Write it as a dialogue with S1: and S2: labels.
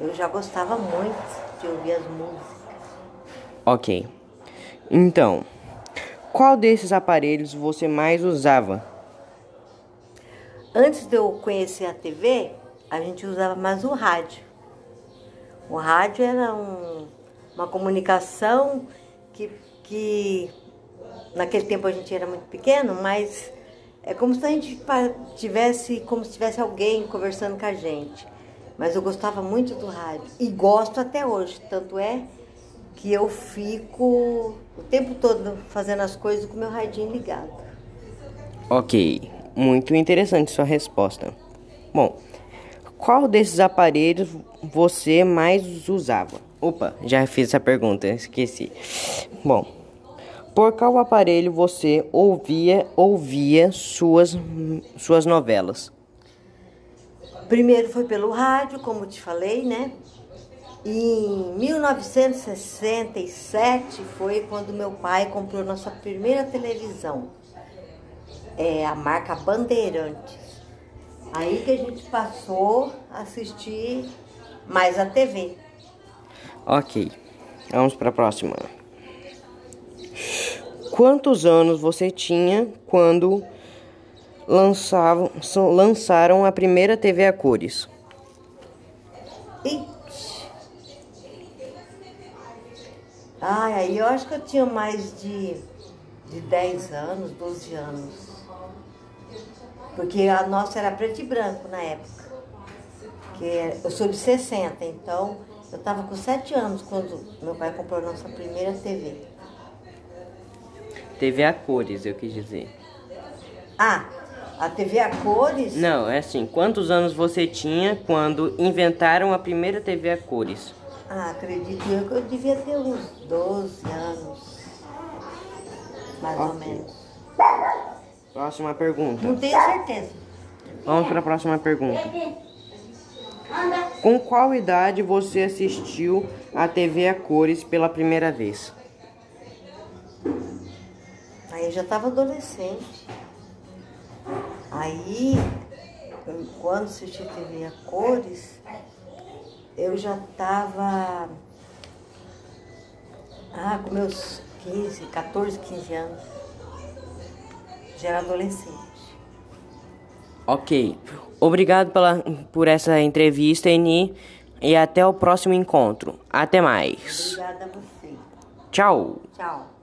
S1: eu já gostava muito de ouvir as músicas.
S2: Ok. Então, qual desses aparelhos você mais usava?
S1: Antes de eu conhecer a TV, a gente usava mais o rádio. O rádio era um, uma comunicação que, que naquele tempo a gente era muito pequeno, mas é como se a gente tivesse, como se tivesse alguém conversando com a gente. Mas eu gostava muito do rádio e gosto até hoje, tanto é que eu fico o tempo todo fazendo as coisas com meu radinho ligado.
S2: Ok, muito interessante sua resposta. Bom, qual desses aparelhos você mais usava? Opa, já fiz essa pergunta, esqueci. Bom, por qual aparelho você ouvia ouvia suas suas novelas?
S1: Primeiro foi pelo rádio, como te falei, né? Em 1967 foi quando meu pai comprou nossa primeira televisão, é a marca Bandeirantes. Aí que a gente passou a assistir mais a TV.
S2: Ok, vamos para a próxima. Quantos anos você tinha quando lançavam, lançaram a primeira TV a cores?
S1: Ai, aí eu acho que eu tinha mais de, de 10 anos, 12 anos. Porque a nossa era preto e branco na época. Que eu sou de 60, então eu estava com 7 anos quando meu pai comprou a nossa primeira TV.
S2: TV a cores, eu quis dizer.
S1: Ah, a TV a cores?
S2: Não, é assim. Quantos anos você tinha quando inventaram a primeira TV a cores?
S1: Ah, acredito eu que eu devia ter uns 12 anos. Mais okay. ou menos.
S2: Próxima pergunta.
S1: Não tenho certeza.
S2: Vamos para a próxima pergunta. Com qual idade você assistiu a TV a cores pela primeira vez?
S1: Aí eu já estava adolescente. Aí, quando assisti TV a cores, eu já estava ah, com meus 15, 14, 15 anos. Já era adolescente.
S2: Ok. Obrigado pela, por essa entrevista, Eni. E até o próximo encontro. Até mais.
S1: Obrigada a você.
S2: Tchau.
S1: Tchau.